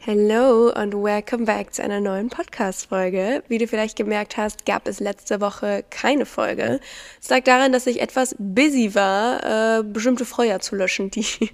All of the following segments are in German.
Hello und welcome back zu einer neuen Podcast-Folge. Wie du vielleicht gemerkt hast, gab es letzte Woche keine Folge. Es lag daran, dass ich etwas busy war, äh, bestimmte Feuer zu löschen, die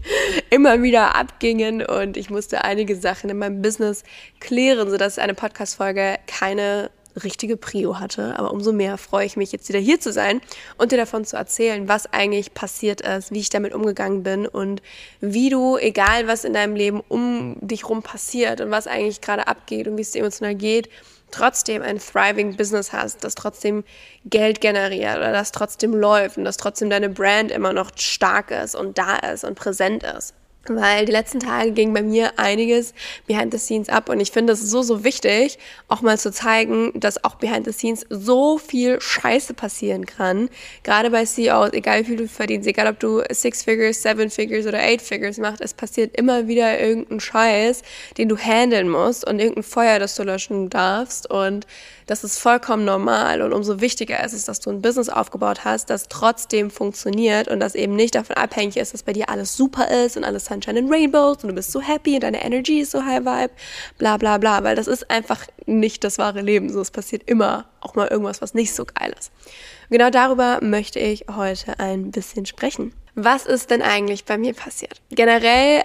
immer wieder abgingen und ich musste einige Sachen in meinem Business klären, sodass eine Podcast-Folge keine richtige Prio hatte. Aber umso mehr freue ich mich, jetzt wieder hier zu sein und dir davon zu erzählen, was eigentlich passiert ist, wie ich damit umgegangen bin und wie du, egal was in deinem Leben um dich rum passiert und was eigentlich gerade abgeht und wie es dir emotional geht, trotzdem ein thriving Business hast, das trotzdem Geld generiert oder das trotzdem läuft und dass trotzdem deine Brand immer noch stark ist und da ist und präsent ist weil die letzten Tage ging bei mir einiges behind the scenes ab und ich finde es so, so wichtig, auch mal zu zeigen, dass auch behind the scenes so viel Scheiße passieren kann. Gerade bei CEOs, egal wie viel du verdienst, egal ob du Six Figures, Seven Figures oder Eight Figures machst, es passiert immer wieder irgendein Scheiß, den du handeln musst und irgendein Feuer, das du löschen darfst und das ist vollkommen normal und umso wichtiger ist es, dass du ein Business aufgebaut hast, das trotzdem funktioniert und das eben nicht davon abhängig ist, dass bei dir alles super ist und alles Sunshine and Rainbows und du bist so happy und deine Energy ist so high vibe, bla bla bla, weil das ist einfach nicht das wahre Leben. So, es passiert immer auch mal irgendwas, was nicht so geil ist. genau darüber möchte ich heute ein bisschen sprechen. Was ist denn eigentlich bei mir passiert? Generell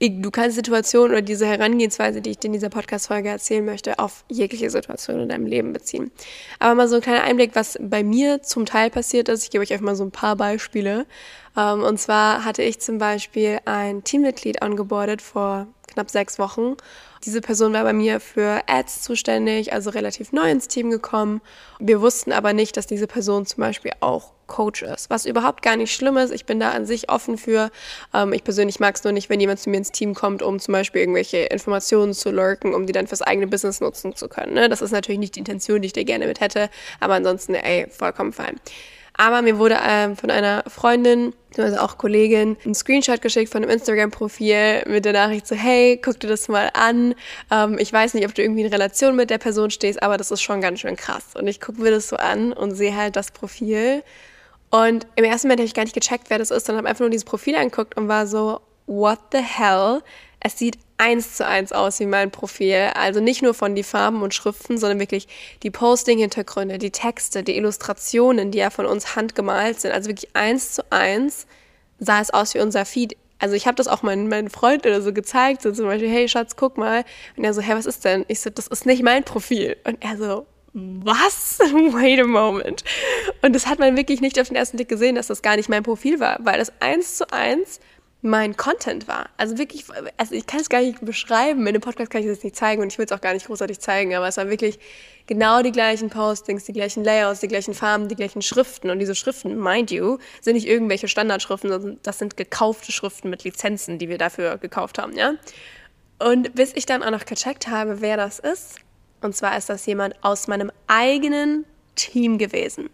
du kannst Situationen oder diese Herangehensweise, die ich dir in dieser Podcast-Folge erzählen möchte, auf jegliche Situation in deinem Leben beziehen. Aber mal so ein kleiner Einblick, was bei mir zum Teil passiert ist. Ich gebe euch einfach mal so ein paar Beispiele. Ähm, und zwar hatte ich zum Beispiel ein Teammitglied angebordet vor knapp sechs Wochen. Diese Person war bei mir für Ads zuständig, also relativ neu ins Team gekommen. Wir wussten aber nicht, dass diese Person zum Beispiel auch Coach ist, was überhaupt gar nicht schlimm ist. Ich bin da an sich offen für. Ähm, ich persönlich mag es nur nicht, wenn jemand zu mir ins Team kommt, um zum Beispiel irgendwelche Informationen zu lurken, um die dann fürs eigene Business nutzen zu können. Ne? Das ist natürlich nicht die Intention, die ich dir gerne mit hätte, aber ansonsten, ey, vollkommen fein. Aber mir wurde ähm, von einer Freundin, also auch Kollegin, ein Screenshot geschickt von einem Instagram-Profil mit der Nachricht so, hey, guck dir das mal an. Ähm, ich weiß nicht, ob du irgendwie in Relation mit der Person stehst, aber das ist schon ganz schön krass. Und ich gucke mir das so an und sehe halt das Profil und im ersten Moment habe ich gar nicht gecheckt, wer das ist, sondern habe einfach nur dieses Profil angeguckt und war so, what the hell? Es sieht eins zu eins aus wie mein Profil. Also nicht nur von die Farben und Schriften, sondern wirklich die Posting-Hintergründe, die Texte, die Illustrationen, die ja von uns handgemalt sind. Also wirklich eins zu eins sah es aus wie unser Feed. Also ich habe das auch meinen, meinen Freund oder so gezeigt, so zum Beispiel, hey Schatz, guck mal. Und er so, hey, was ist denn? Ich so, das ist nicht mein Profil. Und er so, was? Wait a moment. Und das hat man wirklich nicht auf den ersten Blick gesehen, dass das gar nicht mein Profil war, weil das eins zu eins mein Content war. Also wirklich, also ich kann es gar nicht beschreiben. In dem Podcast kann ich das nicht zeigen und ich will es auch gar nicht großartig zeigen, aber es war wirklich genau die gleichen Postings, die gleichen Layouts, die gleichen Farben, die gleichen Schriften. Und diese Schriften, mind you, sind nicht irgendwelche Standardschriften, sondern das sind gekaufte Schriften mit Lizenzen, die wir dafür gekauft haben, ja. Und bis ich dann auch noch gecheckt habe, wer das ist, und zwar ist das jemand aus meinem eigenen Team gewesen.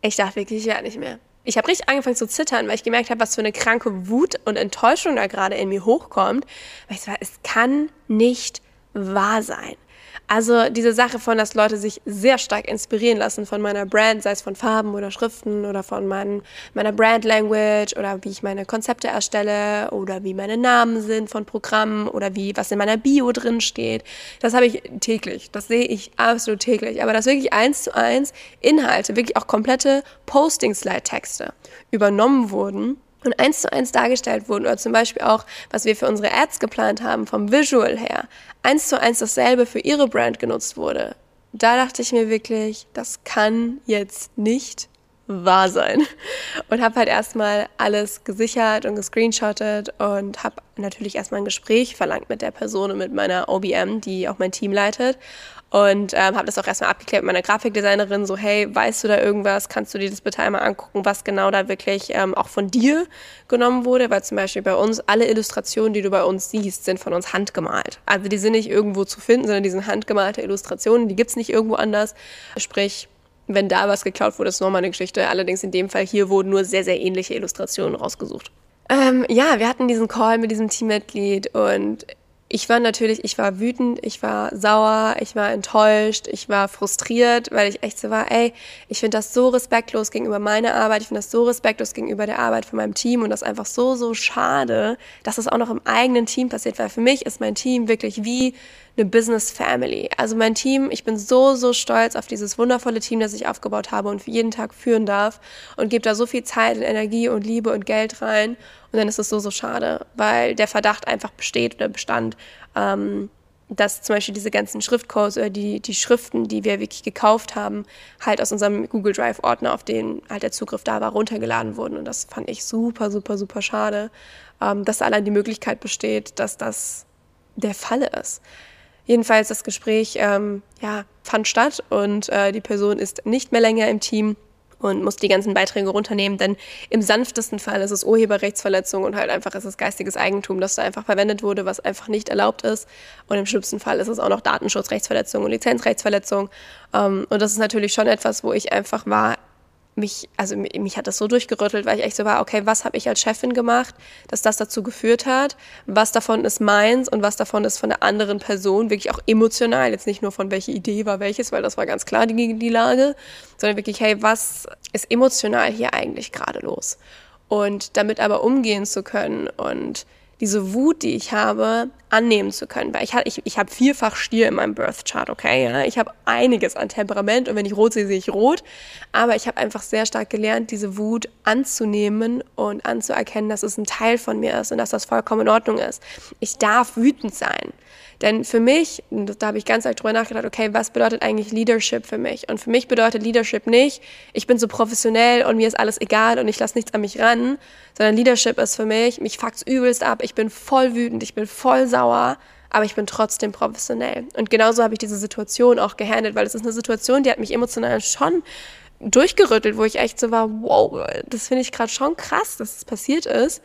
Ich dachte wirklich, ja, nicht mehr. Ich habe richtig angefangen zu zittern, weil ich gemerkt habe, was für eine kranke Wut und Enttäuschung da gerade in mir hochkommt. Weil ich war, es kann nicht wahr sein. Also diese Sache von, dass Leute sich sehr stark inspirieren lassen von meiner Brand, sei es von Farben oder Schriften oder von mein, meiner Brand Language oder wie ich meine Konzepte erstelle oder wie meine Namen sind von Programmen oder wie was in meiner Bio drin steht. Das habe ich täglich. Das sehe ich absolut täglich. Aber dass wirklich eins zu eins Inhalte, wirklich auch komplette Posting-Slide-Texte übernommen wurden und eins zu eins dargestellt wurden oder zum Beispiel auch, was wir für unsere Ads geplant haben, vom Visual her, eins zu eins dasselbe für ihre Brand genutzt wurde. Da dachte ich mir wirklich, das kann jetzt nicht wahr sein. Und habe halt erstmal alles gesichert und gescreenshottet und habe natürlich erstmal ein Gespräch verlangt mit der Person und mit meiner OBM, die auch mein Team leitet und ähm, habe das auch erstmal abgeklärt mit meiner Grafikdesignerin, so hey, weißt du da irgendwas, kannst du dir das bitte einmal angucken, was genau da wirklich ähm, auch von dir genommen wurde, weil zum Beispiel bei uns alle Illustrationen, die du bei uns siehst, sind von uns handgemalt. Also die sind nicht irgendwo zu finden, sondern die sind handgemalte Illustrationen, die gibt's nicht irgendwo anders. Sprich, Wenn da was geklaut wurde, ist nochmal eine Geschichte. Allerdings in dem Fall hier wurden nur sehr, sehr ähnliche Illustrationen rausgesucht. Ähm, ja, wir hatten diesen Call mit diesem Teammitglied und ich war natürlich, ich war wütend, ich war sauer, ich war enttäuscht, ich war frustriert, weil ich echt so war, ey, ich finde das so respektlos gegenüber meiner Arbeit, ich finde das so respektlos gegenüber der Arbeit von meinem Team und das einfach so, so schade, dass das auch noch im eigenen Team passiert, weil für mich ist mein Team wirklich wie eine Business Family. Also mein Team, ich bin so, so stolz auf dieses wundervolle Team, das ich aufgebaut habe und jeden Tag führen darf und gebe da so viel Zeit und Energie und Liebe und Geld rein. Und dann ist es so, so schade, weil der Verdacht einfach besteht oder bestand, ähm, dass zum Beispiel diese ganzen Schriftcodes oder die, die Schriften, die wir wirklich gekauft haben, halt aus unserem Google Drive Ordner, auf den halt der Zugriff da war, runtergeladen wurden. Und das fand ich super, super, super schade, ähm, dass allein die Möglichkeit besteht, dass das der Fall ist. Jedenfalls das Gespräch ähm, ja, fand statt und äh, die Person ist nicht mehr länger im Team und muss die ganzen Beiträge runternehmen, denn im sanftesten Fall ist es Urheberrechtsverletzung und halt einfach ist es geistiges Eigentum, das da einfach verwendet wurde, was einfach nicht erlaubt ist. Und im schlimmsten Fall ist es auch noch Datenschutzrechtsverletzung und Lizenzrechtsverletzung. Ähm, und das ist natürlich schon etwas, wo ich einfach war, mich, also mich hat das so durchgerüttelt, weil ich echt so war, okay, was habe ich als Chefin gemacht, dass das dazu geführt hat? Was davon ist meins und was davon ist von der anderen Person, wirklich auch emotional, jetzt nicht nur von welche Idee war welches, weil das war ganz klar die, die Lage, sondern wirklich, hey, was ist emotional hier eigentlich gerade los? Und damit aber umgehen zu können und diese Wut, die ich habe, annehmen zu können. Weil ich, ich, ich habe vierfach Stier in meinem Birth Chart, okay? Ja? Ich habe einiges an Temperament und wenn ich rot sehe, sehe ich rot. Aber ich habe einfach sehr stark gelernt, diese Wut anzunehmen und anzuerkennen, dass es ein Teil von mir ist und dass das vollkommen in Ordnung ist. Ich darf wütend sein. Denn für mich, da habe ich ganz arg drüber nachgedacht, okay, was bedeutet eigentlich Leadership für mich? Und für mich bedeutet Leadership nicht, ich bin so professionell und mir ist alles egal und ich lasse nichts an mich ran, sondern Leadership ist für mich, mich fuckt's übelst ab, ich bin voll wütend, ich bin voll sauer, aber ich bin trotzdem professionell. Und genauso habe ich diese Situation auch gehandelt, weil es ist eine Situation, die hat mich emotional schon durchgerüttelt, wo ich echt so war, wow, das finde ich gerade schon krass, dass es das passiert ist.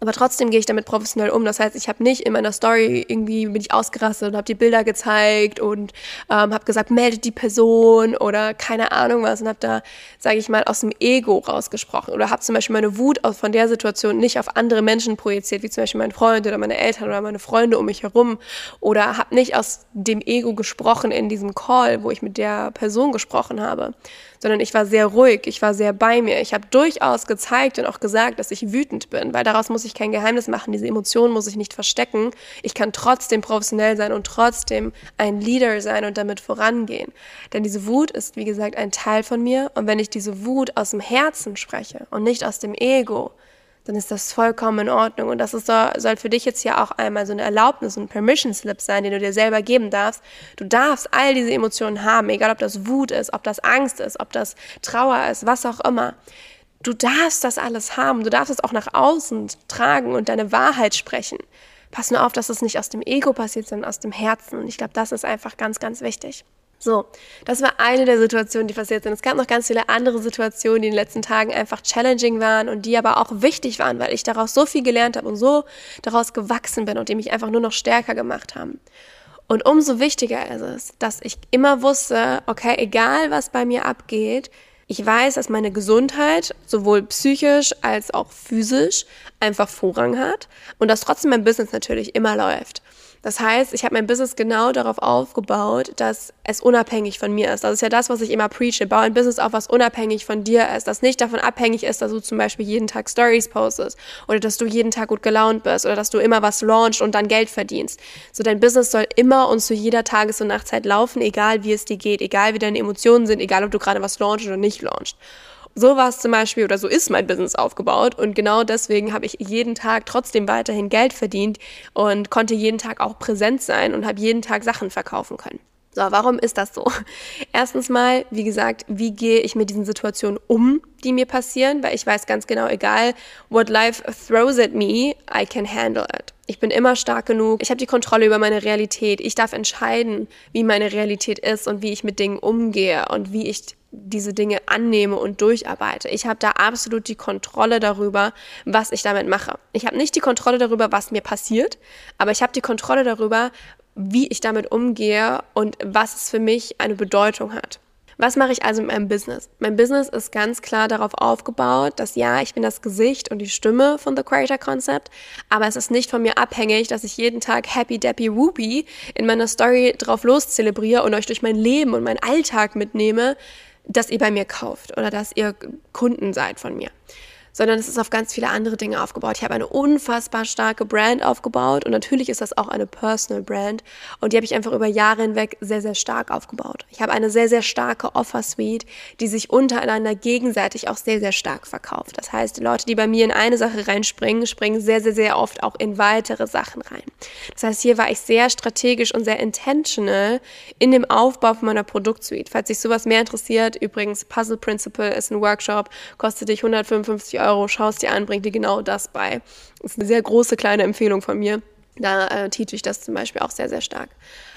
Aber trotzdem gehe ich damit professionell um. Das heißt, ich habe nicht in meiner Story irgendwie bin ich ausgerastet und habe die Bilder gezeigt und ähm, habe gesagt, meldet die Person oder keine Ahnung was und habe da, sage ich mal, aus dem Ego rausgesprochen oder habe zum Beispiel meine Wut von der Situation nicht auf andere Menschen projiziert, wie zum Beispiel mein Freund oder meine Eltern oder meine Freunde um mich herum oder habe nicht aus dem Ego gesprochen in diesem Call, wo ich mit der Person gesprochen habe, sondern ich war sehr ruhig, ich war sehr bei mir. Ich habe durchaus gezeigt und auch gesagt, dass ich wütend bin, weil daraus muss ich kein Geheimnis machen, diese Emotionen muss ich nicht verstecken. Ich kann trotzdem professionell sein und trotzdem ein Leader sein und damit vorangehen. Denn diese Wut ist, wie gesagt, ein Teil von mir und wenn ich diese Wut aus dem Herzen spreche und nicht aus dem Ego, dann ist das vollkommen in Ordnung. Und das ist so, soll für dich jetzt ja auch einmal so eine Erlaubnis, ein Permission Slip sein, den du dir selber geben darfst. Du darfst all diese Emotionen haben, egal ob das Wut ist, ob das Angst ist, ob das Trauer ist, was auch immer. Du darfst das alles haben. Du darfst es auch nach außen tragen und deine Wahrheit sprechen. Pass nur auf, dass es nicht aus dem Ego passiert, sondern aus dem Herzen. Und ich glaube, das ist einfach ganz, ganz wichtig. So, das war eine der Situationen, die passiert sind. Es gab noch ganz viele andere Situationen, die in den letzten Tagen einfach challenging waren und die aber auch wichtig waren, weil ich daraus so viel gelernt habe und so daraus gewachsen bin und die mich einfach nur noch stärker gemacht haben. Und umso wichtiger ist es, dass ich immer wusste, okay, egal was bei mir abgeht, ich weiß, dass meine Gesundheit sowohl psychisch als auch physisch einfach Vorrang hat und dass trotzdem mein Business natürlich immer läuft. Das heißt, ich habe mein Business genau darauf aufgebaut, dass es unabhängig von mir ist. Das ist ja das, was ich immer preache. Bau ein Business auf, was unabhängig von dir ist. Das nicht davon abhängig ist, dass du zum Beispiel jeden Tag Stories postest oder dass du jeden Tag gut gelaunt bist oder dass du immer was launchst und dann Geld verdienst. So dein Business soll immer und zu jeder Tages- und Nachtzeit laufen, egal wie es dir geht, egal wie deine Emotionen sind, egal ob du gerade was launchst oder nicht launchst. So war es zum Beispiel oder so ist mein Business aufgebaut und genau deswegen habe ich jeden Tag trotzdem weiterhin Geld verdient und konnte jeden Tag auch präsent sein und habe jeden Tag Sachen verkaufen können. So, warum ist das so? Erstens mal, wie gesagt, wie gehe ich mit diesen Situationen um, die mir passieren? Weil ich weiß ganz genau, egal what life throws at me, I can handle it. Ich bin immer stark genug. Ich habe die Kontrolle über meine Realität. Ich darf entscheiden, wie meine Realität ist und wie ich mit Dingen umgehe und wie ich diese Dinge annehme und durcharbeite. Ich habe da absolut die Kontrolle darüber, was ich damit mache. Ich habe nicht die Kontrolle darüber, was mir passiert, aber ich habe die Kontrolle darüber, wie ich damit umgehe und was es für mich eine Bedeutung hat. Was mache ich also mit meinem Business? Mein Business ist ganz klar darauf aufgebaut, dass ja, ich bin das Gesicht und die Stimme von The Creator Concept, aber es ist nicht von mir abhängig, dass ich jeden Tag Happy Deppy Whoopie in meiner Story drauf los zelebriere und euch durch mein Leben und meinen Alltag mitnehme, dass ihr bei mir kauft oder dass ihr Kunden seid von mir sondern es ist auf ganz viele andere Dinge aufgebaut. Ich habe eine unfassbar starke Brand aufgebaut und natürlich ist das auch eine Personal Brand und die habe ich einfach über Jahre hinweg sehr, sehr stark aufgebaut. Ich habe eine sehr, sehr starke Offer Suite, die sich untereinander gegenseitig auch sehr, sehr stark verkauft. Das heißt, die Leute, die bei mir in eine Sache reinspringen, springen sehr, sehr, sehr oft auch in weitere Sachen rein. Das heißt, hier war ich sehr strategisch und sehr intentional in dem Aufbau von meiner Produktsuite. Falls sich sowas mehr interessiert, übrigens Puzzle Principle ist ein Workshop, kostet dich 155 Euro, schaust dir an, bringt dir genau das bei. Das ist eine sehr große kleine Empfehlung von mir. Da äh, teach ich das zum Beispiel auch sehr, sehr stark.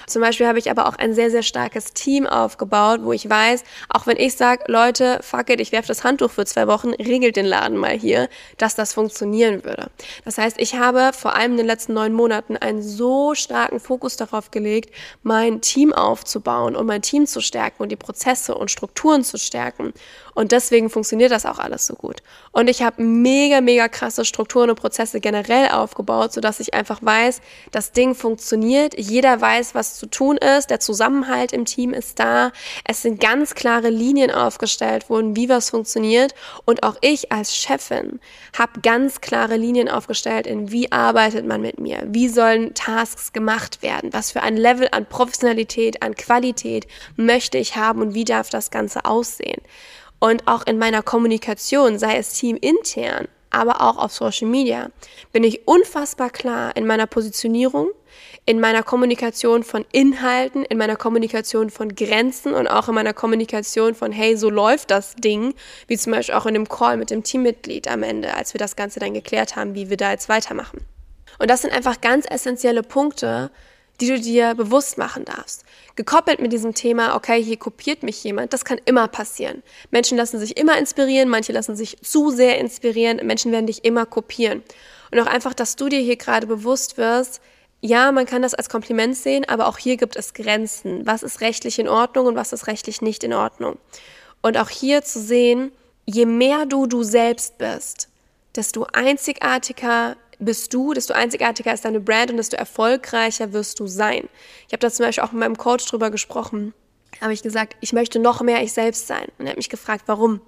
Zum Beispiel habe ich aber auch ein sehr, sehr starkes Team aufgebaut, wo ich weiß, auch wenn ich sage, Leute, fuck it, ich werfe das Handtuch für zwei Wochen, regelt den Laden mal hier, dass das funktionieren würde. Das heißt, ich habe vor allem in den letzten neun Monaten einen so starken Fokus darauf gelegt, mein Team aufzubauen und mein Team zu stärken und die Prozesse und Strukturen zu stärken. Und deswegen funktioniert das auch alles so gut. Und ich habe mega, mega krasse Strukturen und Prozesse generell aufgebaut, sodass ich einfach weiß, das Ding funktioniert. Jeder weiß, was zu tun ist. Der Zusammenhalt im Team ist da. Es sind ganz klare Linien aufgestellt worden, wie was funktioniert. Und auch ich als Chefin habe ganz klare Linien aufgestellt, in wie arbeitet man mit mir, wie sollen Tasks gemacht werden, was für ein Level an Professionalität, an Qualität möchte ich haben und wie darf das Ganze aussehen. Und auch in meiner Kommunikation, sei es teamintern, aber auch auf Social Media, bin ich unfassbar klar in meiner Positionierung, in meiner Kommunikation von Inhalten, in meiner Kommunikation von Grenzen und auch in meiner Kommunikation von, hey, so läuft das Ding, wie zum Beispiel auch in dem Call mit dem Teammitglied am Ende, als wir das Ganze dann geklärt haben, wie wir da jetzt weitermachen. Und das sind einfach ganz essentielle Punkte, die du dir bewusst machen darfst. Gekoppelt mit diesem Thema, okay, hier kopiert mich jemand, das kann immer passieren. Menschen lassen sich immer inspirieren, manche lassen sich zu sehr inspirieren, Menschen werden dich immer kopieren. Und auch einfach, dass du dir hier gerade bewusst wirst, ja, man kann das als Kompliment sehen, aber auch hier gibt es Grenzen. Was ist rechtlich in Ordnung und was ist rechtlich nicht in Ordnung? Und auch hier zu sehen, je mehr du du selbst bist, desto einzigartiger bist du, desto einzigartiger ist deine Brand und desto erfolgreicher wirst du sein. Ich habe da zum Beispiel auch mit meinem Coach drüber gesprochen. Habe ich gesagt, ich möchte noch mehr ich selbst sein. Und er hat mich gefragt, warum?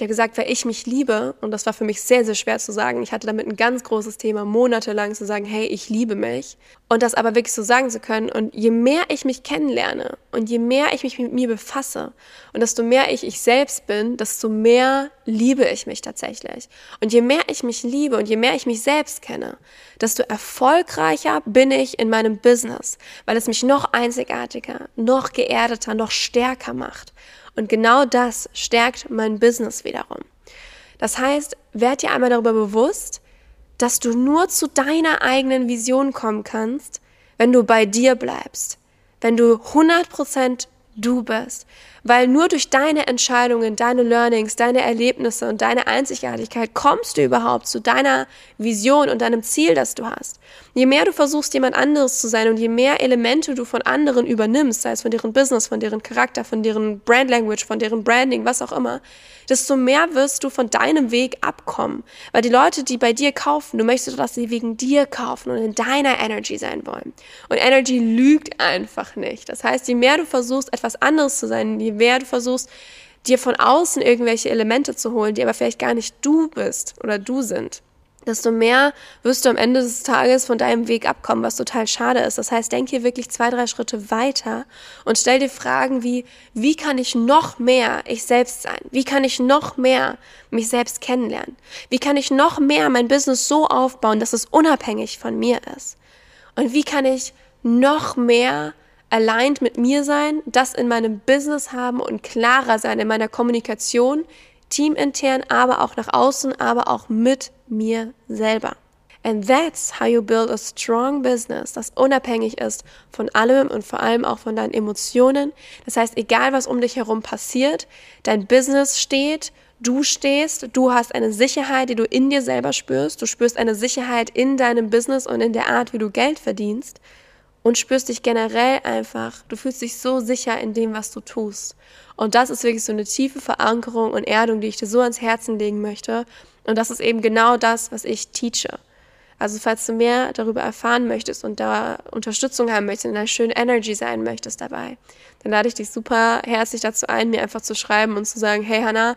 Ich habe gesagt, weil ich mich liebe, und das war für mich sehr, sehr schwer zu sagen. Ich hatte damit ein ganz großes Thema, monatelang zu sagen, hey, ich liebe mich. Und das aber wirklich so sagen zu können. Und je mehr ich mich kennenlerne und je mehr ich mich mit mir befasse und desto mehr ich ich selbst bin, desto mehr liebe ich mich tatsächlich. Und je mehr ich mich liebe und je mehr ich mich selbst kenne, desto erfolgreicher bin ich in meinem Business, weil es mich noch einzigartiger, noch geerdeter, noch stärker macht. Und genau das stärkt mein Business wiederum. Das heißt, werd dir einmal darüber bewusst, dass du nur zu deiner eigenen Vision kommen kannst, wenn du bei dir bleibst, wenn du 100% du bist, weil nur durch deine Entscheidungen, deine Learnings, deine Erlebnisse und deine Einzigartigkeit kommst du überhaupt zu deiner Vision und deinem Ziel, das du hast. Je mehr du versuchst, jemand anderes zu sein und je mehr Elemente du von anderen übernimmst, sei es von deren Business, von deren Charakter, von deren Brand Language, von deren Branding, was auch immer, desto mehr wirst du von deinem Weg abkommen. Weil die Leute, die bei dir kaufen, du möchtest, dass sie wegen dir kaufen und in deiner Energy sein wollen. Und Energy lügt einfach nicht. Das heißt, je mehr du versuchst, etwas anderes zu sein, je mehr du versuchst, dir von außen irgendwelche Elemente zu holen, die aber vielleicht gar nicht du bist oder du sind, desto mehr wirst du am Ende des Tages von deinem Weg abkommen, was total schade ist. Das heißt, denk hier wirklich zwei, drei Schritte weiter und stell dir Fragen wie, wie kann ich noch mehr ich selbst sein? Wie kann ich noch mehr mich selbst kennenlernen? Wie kann ich noch mehr mein Business so aufbauen, dass es unabhängig von mir ist? Und wie kann ich noch mehr aligned mit mir sein, das in meinem Business haben und klarer sein in meiner Kommunikation, teamintern, aber auch nach außen, aber auch mit mir selber. And that's how you build a strong business, das unabhängig ist von allem und vor allem auch von deinen Emotionen. Das heißt, egal was um dich herum passiert, dein Business steht, du stehst, du hast eine Sicherheit, die du in dir selber spürst. Du spürst eine Sicherheit in deinem Business und in der Art, wie du Geld verdienst. Und spürst dich generell einfach, du fühlst dich so sicher in dem, was du tust. Und das ist wirklich so eine tiefe Verankerung und Erdung, die ich dir so ans Herzen legen möchte. Und das ist eben genau das, was ich teache. Also falls du mehr darüber erfahren möchtest und da Unterstützung haben möchtest, in einer schönen Energy sein möchtest dabei, dann lade ich dich super herzlich dazu ein, mir einfach zu schreiben und zu sagen, hey Hannah,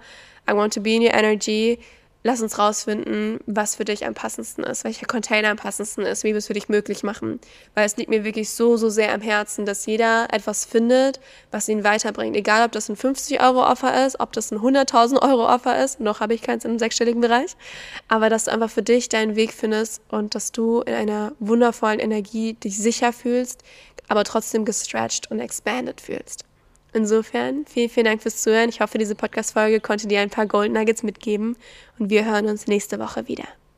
I want to be in your energy lass uns rausfinden, was für dich am passendsten ist, welcher Container am passendsten ist, wie wir es für dich möglich machen. Weil es liegt mir wirklich so, so sehr am Herzen, dass jeder etwas findet, was ihn weiterbringt. Egal, ob das ein 50-Euro-Offer ist, ob das ein 100.000 Euro-Offer ist, noch habe ich keins im sechsstelligen Bereich, aber dass du einfach für dich deinen Weg findest und dass du in einer wundervollen Energie dich sicher fühlst, aber trotzdem gestretched und expanded fühlst. Insofern, vielen, vielen Dank fürs Zuhören. Ich hoffe, diese Podcast-Folge konnte dir ein paar Gold Nuggets mitgeben und wir hören uns nächste Woche wieder.